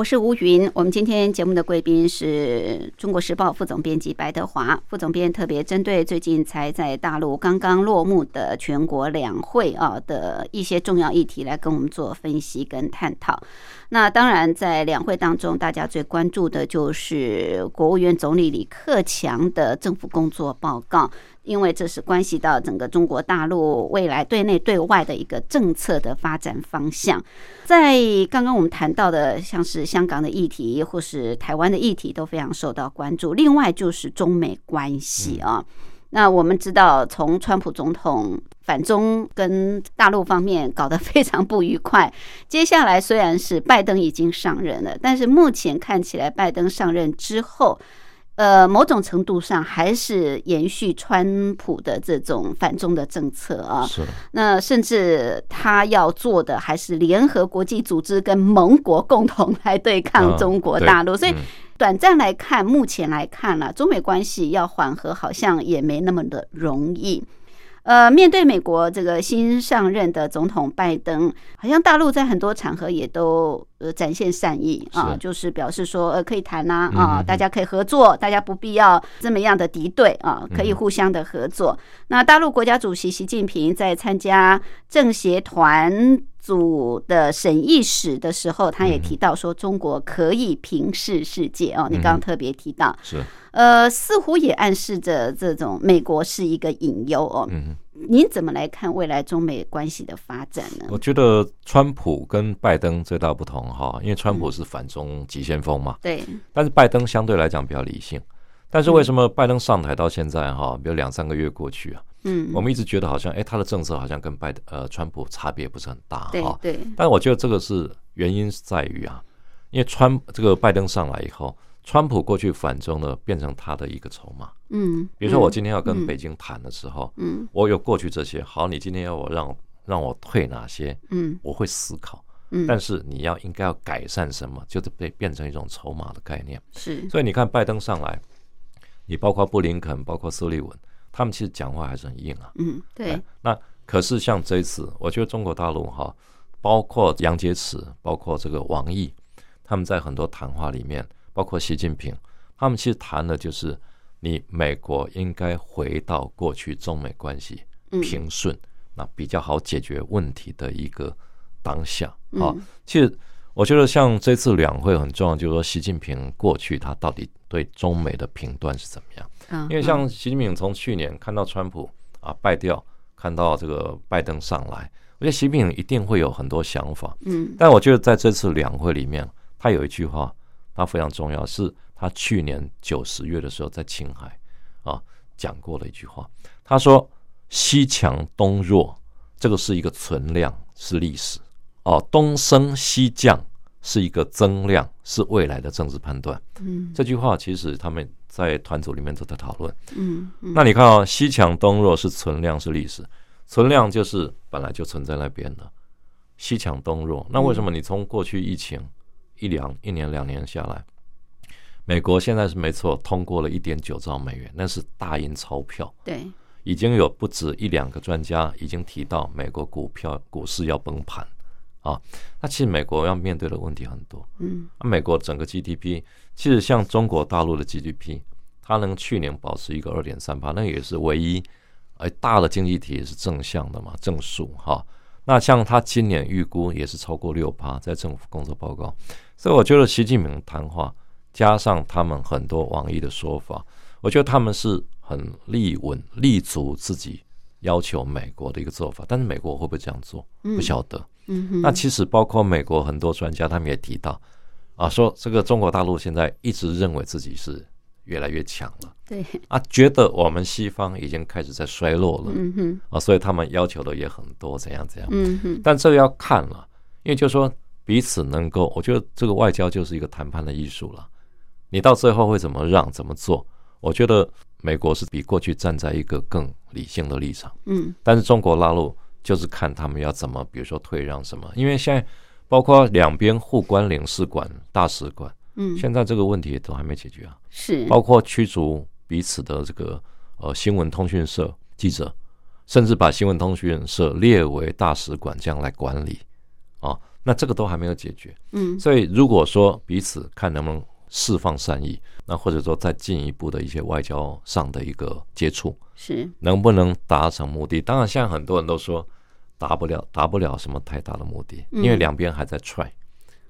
我是吴云，我们今天节目的贵宾是中国时报副总编辑白德华副总编，特别针对最近才在大陆刚刚落幕的全国两会啊的一些重要议题来跟我们做分析跟探讨。那当然，在两会当中，大家最关注的就是国务院总理李克强的政府工作报告。因为这是关系到整个中国大陆未来对内对外的一个政策的发展方向。在刚刚我们谈到的，像是香港的议题或是台湾的议题，都非常受到关注。另外就是中美关系啊，那我们知道，从川普总统反中跟大陆方面搞得非常不愉快。接下来虽然是拜登已经上任了，但是目前看起来，拜登上任之后。呃，某种程度上还是延续川普的这种反中的政策啊。是。那甚至他要做的还是联合国际组织跟盟国共同来对抗中国大陆。所以，短暂来看，目前来看呢，中美关系要缓和好像也没那么的容易。呃，面对美国这个新上任的总统拜登，好像大陆在很多场合也都呃展现善意啊，就是表示说呃可以谈呐啊，大家可以合作，大家不必要这么样的敌对啊，可以互相的合作。那大陆国家主席习近平在参加政协团组的审议史的时候，他也提到说中国可以平视世界哦，你刚刚特别提到是。呃，似乎也暗示着这种美国是一个隐忧哦。嗯，您怎么来看未来中美关系的发展呢？我觉得川普跟拜登最大不同哈，因为川普是反中急先锋嘛。对。但是拜登相对来讲比较理性。但是为什么拜登上台到现在哈，比如两三个月过去啊，嗯，我们一直觉得好像哎，他的政策好像跟拜呃川普差别不是很大哈。对。但我觉得这个是原因是在于啊，因为川这个拜登上来以后。川普过去反中呢，变成他的一个筹码。嗯，比如说我今天要跟北京谈的时候，嗯，我有过去这些，好，你今天要我让让我退哪些？嗯，我会思考。嗯，但是你要应该要改善什么，就是被变成一种筹码的概念。是，所以你看拜登上来，你包括布林肯，包括苏利文，他们其实讲话还是很硬啊。嗯，对。那可是像这一次，我觉得中国大陆哈，包括杨洁篪，包括这个王毅，他们在很多谈话里面。包括习近平，他们其实谈的就是你美国应该回到过去中美关系平顺，那比较好解决问题的一个当下。好，其实我觉得像这次两会很重要，就是说习近平过去他到底对中美的评断是怎么样？因为像习近平从去年看到川普啊败掉，看到这个拜登上来，我觉得习近平一定会有很多想法。嗯，但我觉得在这次两会里面，他有一句话。他非常重要，是他去年九十月的时候在青海啊讲过的一句话。他说：“西强东弱，这个是一个存量，是历史哦；东升西降是一个增量，是未来的政治判断。”嗯，这句话其实他们在团组里面都在讨论。嗯，那你看啊，西强东弱是存量，是历史，存量就是本来就存在那边的。西强东弱，那为什么你从过去疫情？一两一年两年下来，美国现在是没错，通过了一点九兆美元，那是大印钞票。对，已经有不止一两个专家已经提到美国股票股市要崩盘啊。那其实美国要面对的问题很多。嗯，那美国整个 GDP，其实像中国大陆的 GDP，它能去年保持一个二点三八，那也是唯一哎大的经济体是正向的嘛，正数哈。那像他今年预估也是超过六趴，在政府工作报告。所以我觉得习近平谈话加上他们很多网易的说法，我觉得他们是很立稳立足自己要求美国的一个做法。但是美国会不会这样做，不晓得。那其实包括美国很多专家，他们也提到啊，说这个中国大陆现在一直认为自己是越来越强了，对啊，觉得我们西方已经开始在衰落了，嗯哼啊，所以他们要求的也很多，怎样怎样，嗯哼。但这个要看了。因为就说彼此能够，我觉得这个外交就是一个谈判的艺术了。你到最后会怎么让怎么做？我觉得美国是比过去站在一个更理性的立场，嗯，但是中国大陆就是看他们要怎么，比如说退让什么，因为现在包括两边互关领事馆、大使馆，嗯，现在这个问题都还没解决啊，是。包括驱逐彼此的这个呃新闻通讯社记者，甚至把新闻通讯社列为大使馆这样来管理啊，那这个都还没有解决，嗯，所以如果说彼此看能不能。释放善意，那或者说再进一步的一些外交上的一个接触，是能不能达成目的？当然，现在很多人都说达不了，达不了什么太大的目的，因为两边还在踹。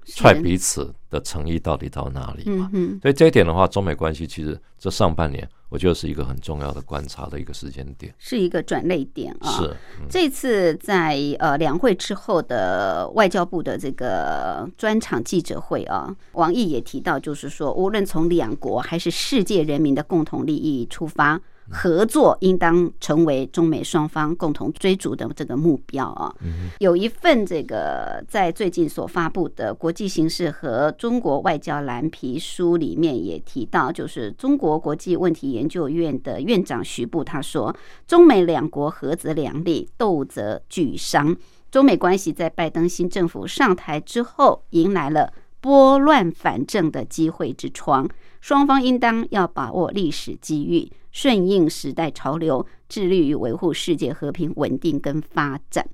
踹彼此的诚意到底到哪里嘛？所以这一点的话，中美关系其实这上半年，我觉得是一个很重要的观察的一个时间点，是一个转泪点啊。是这次在呃两会之后的外交部的这个专场记者会啊，王毅也提到，就是说，无论从两国还是世界人民的共同利益出发。合作应当成为中美双方共同追逐的这个目标啊。有一份这个在最近所发布的国际形势和中国外交蓝皮书里面也提到，就是中国国际问题研究院的院长徐步他说，中美两国合则两利，斗则俱伤。中美关系在拜登新政府上台之后，迎来了拨乱反正的机会之窗。双方应当要把握历史机遇，顺应时代潮流，致力于维护世界和平稳定跟发展。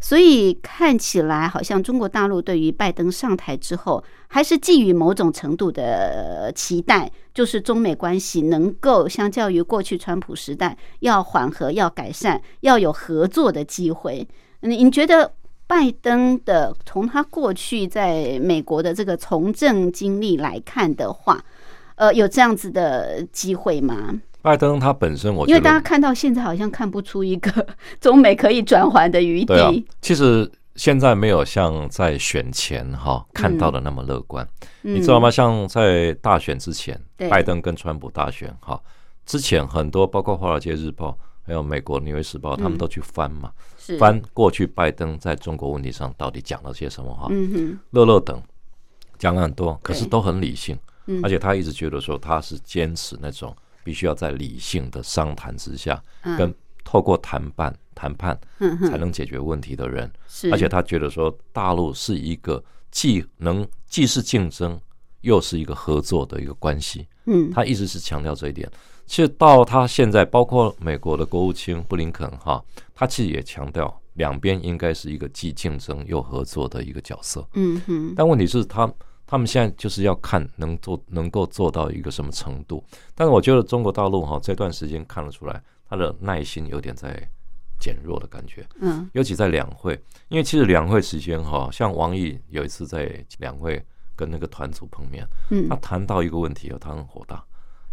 所以看起来，好像中国大陆对于拜登上台之后，还是寄予某种程度的期待，就是中美关系能够相较于过去川普时代要缓和、要改善、要有合作的机会。你你觉得拜登的从他过去在美国的这个从政经历来看的话？呃，有这样子的机会吗？拜登他本身，我因为大家看到现在好像看不出一个 中美可以转换的余地。其实现在没有像在选前哈看到的那么乐观，你知道吗？像在大选之前，拜登跟川普大选哈之前，很多包括《华尔街日报》还有美国《纽约时报》，他们都去翻嘛，翻过去拜登在中国问题上到底讲了些什么哈。嗯哼，乐乐等讲了很多，可是都很理性。而且他一直觉得说他是坚持那种必须要在理性的商谈之下，跟透过谈判谈判才能解决问题的人。而且他觉得说大陆是一个既能既是竞争又是一个合作的一个关系。嗯，他一直是强调这一点。其实到他现在，包括美国的国务卿布林肯哈，他其实也强调两边应该是一个既竞争又合作的一个角色。嗯哼，但问题是，他。他们现在就是要看能做能够做到一个什么程度，但是我觉得中国大陆哈这段时间看得出来，他的耐心有点在减弱的感觉。嗯，尤其在两会，因为其实两会时间哈，像王毅有一次在两会跟那个团组碰面，嗯，他谈到一个问题他很火大，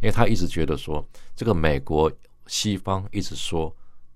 因为他一直觉得说这个美国西方一直说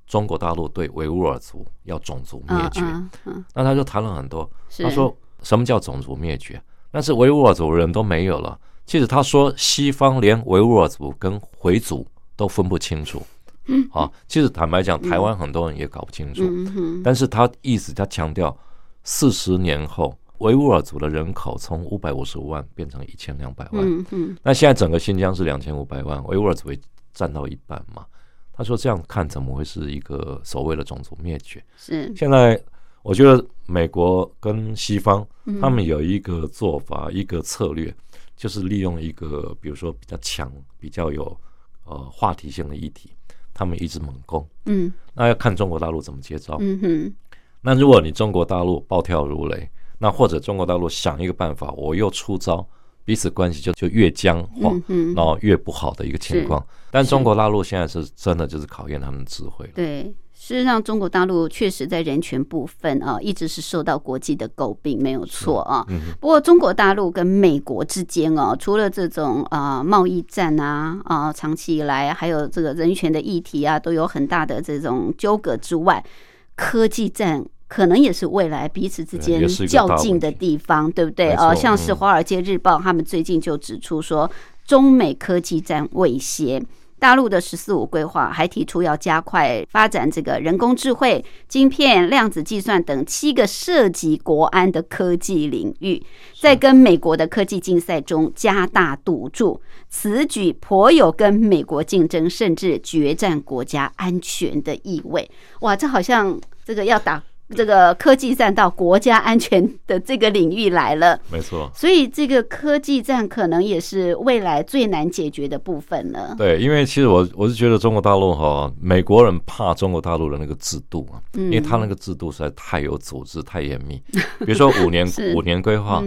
中国大陆对维吾尔族要种族灭绝，嗯，那他就谈了很多，他说什么叫种族灭绝？但是维吾尔族人都没有了。其实他说西方连维吾尔族跟回族都分不清楚。嗯，啊，其实坦白讲，台湾很多人也搞不清楚。嗯但是他意思，他强调，四十年后维吾尔族的人口从五百五十五万变成一千两百万。嗯嗯。那现在整个新疆是两千五百万，维吾尔族会占到一半嘛？他说这样看怎么会是一个所谓的种族灭绝？是。现在。我觉得美国跟西方他们有一个做法，一个策略，就是利用一个比如说比较强、比较有呃话题性的议题，他们一直猛攻。嗯，那要看中国大陆怎么接招。嗯哼，那如果你中国大陆暴跳如雷，那或者中国大陆想一个办法，我又出招，彼此关系就就越僵化，嗯然后越不好的一个情况。但中国大陆现在是真的就是考验他们的智慧了。对。事实上，中国大陆确实在人权部分啊，一直是受到国际的诟病，没有错啊。不过，中国大陆跟美国之间啊，除了这种啊贸易战啊啊，长期以来还有这个人权的议题啊，都有很大的这种纠葛之外，科技战可能也是未来彼此之间较劲的地方，对不对？哦？像是《华尔街日报》他们最近就指出说，中美科技战未歇。大陆的“十四五”规划还提出要加快发展这个人工智慧、晶片、量子计算等七个涉及国安的科技领域，在跟美国的科技竞赛中加大赌注。此举颇有跟美国竞争，甚至决战国家安全的意味。哇，这好像这个要打。这个科技战到国家安全的这个领域来了，没错。所以这个科技战可能也是未来最难解决的部分了。对，因为其实我我是觉得中国大陆哈，美国人怕中国大陆的那个制度啊，因为他那个制度实在太有组织、太严密。比如说五年 五年规划，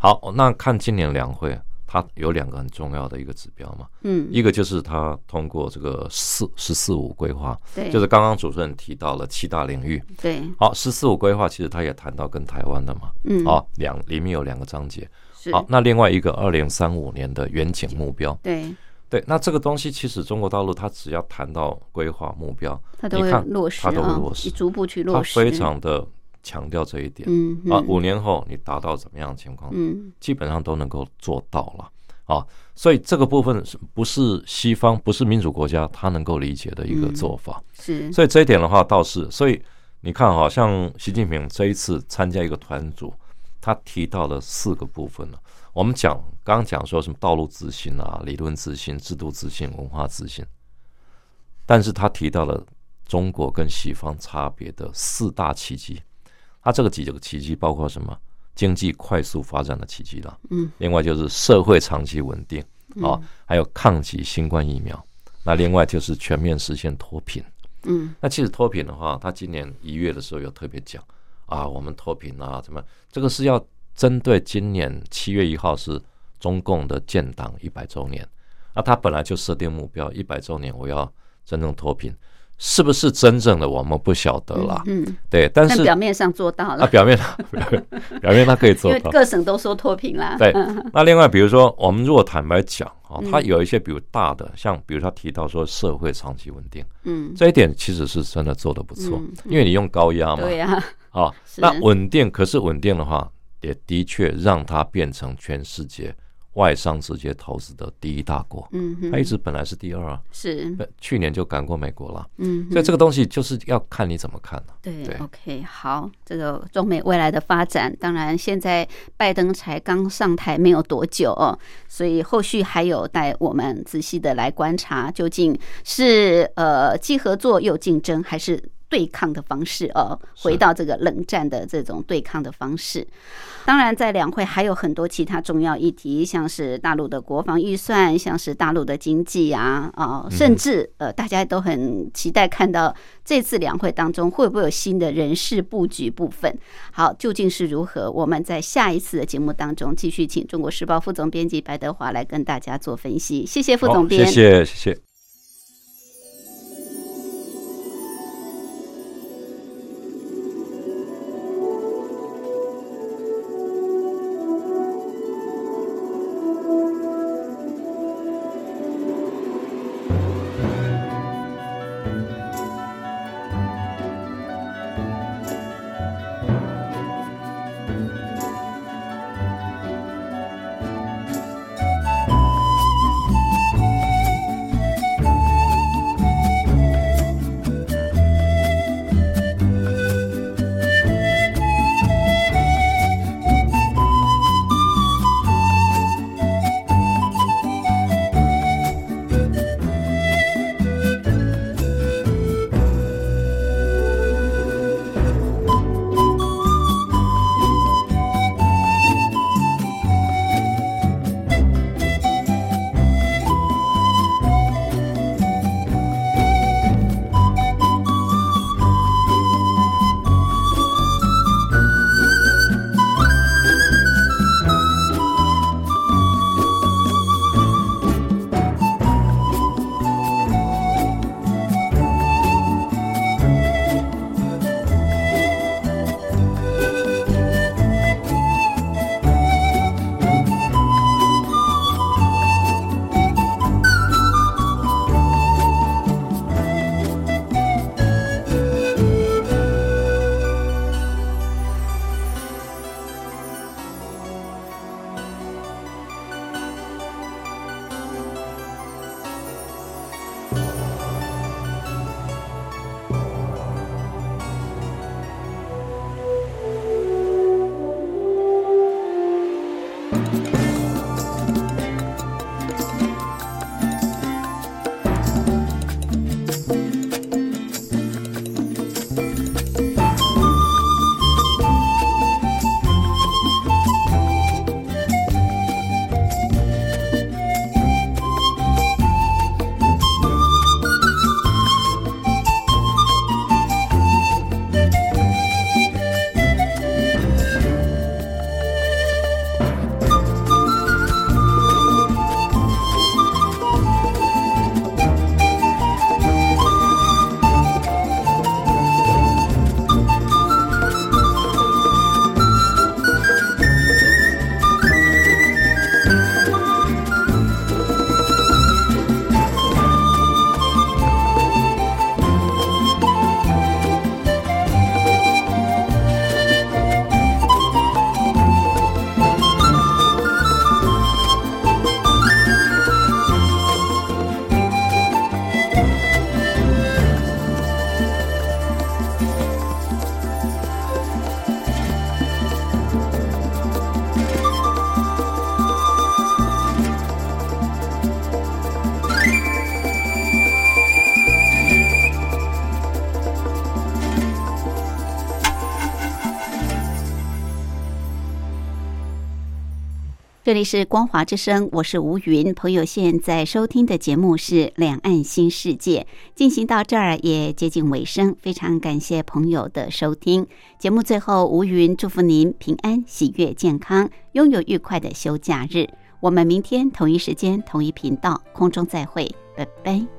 好，那看今年两会。它有两个很重要的一个指标嘛，嗯，一个就是它通过这个四“十四五”规划，对，就是刚刚主持人提到了七大领域，对，好，“十四五”规划其实它也谈到跟台湾的嘛，嗯，好，两里面有两个章节，好，那另外一个二零三五年的远景目标，对，对，那这个东西其实中国大陆它只要谈到规划目标，它都会落实，它都会落实，逐步去落实，它非常的。强调这一点，嗯啊，五年后你达到怎么样的情况，嗯，基本上都能够做到了啊，所以这个部分是不是西方不是民主国家他能够理解的一个做法？是，所以这一点的话倒是，所以你看，好像习近平这一次参加一个团组，他提到了四个部分了。我们讲刚刚讲说什么道路自信啊、理论自信、制度自信、文化自信，但是他提到了中国跟西方差别的四大奇迹。它这个几个奇迹包括什么？经济快速发展的奇迹了，嗯，另外就是社会长期稳定，啊，还有抗击新冠疫苗，那另外就是全面实现脱贫，嗯，那其实脱贫的话，他今年一月的时候有特别讲啊，我们脱贫啊，怎么这个是要针对今年七月一号是中共的建党一百周年，那他本来就设定目标一百周年我要真正脱贫。是不是真正的我们不晓得了？嗯，对，但是表面上做到了。啊，表面上，表面他可以做到。因为各省都说脱贫啦。对，那另外比如说，我们如果坦白讲啊，他有一些比如大的，像比如他提到说社会长期稳定，嗯，这一点其实是真的做的不错，因为你用高压嘛，对呀，好，那稳定可是稳定的话，也的确让它变成全世界。外商直接投资的第一大国，嗯，它一直本来是第二啊，是，去年就赶过美国了，嗯，所以这个东西就是要看你怎么看了。对，OK，好，这个中美未来的发展，当然现在拜登才刚上台没有多久哦，所以后续还有待我们仔细的来观察，究竟是呃既合作又竞争，还是对抗的方式哦，回到这个冷战的这种对抗的方式。当然，在两会还有很多其他重要议题，像是大陆的国防预算，像是大陆的经济啊啊，甚至呃，大家都很期待看到这次两会当中会不会有新的人事布局部分。好，究竟是如何？我们在下一次的节目当中继续请中国时报副总编辑白德华来跟大家做分析。谢谢副总编，谢谢谢谢。这里是光华之声，我是吴云。朋友现在收听的节目是《两岸新世界》，进行到这儿也接近尾声，非常感谢朋友的收听。节目最后，吴云祝福您平安、喜悦、健康，拥有愉快的休假日。我们明天同一时间、同一频道空中再会，拜拜。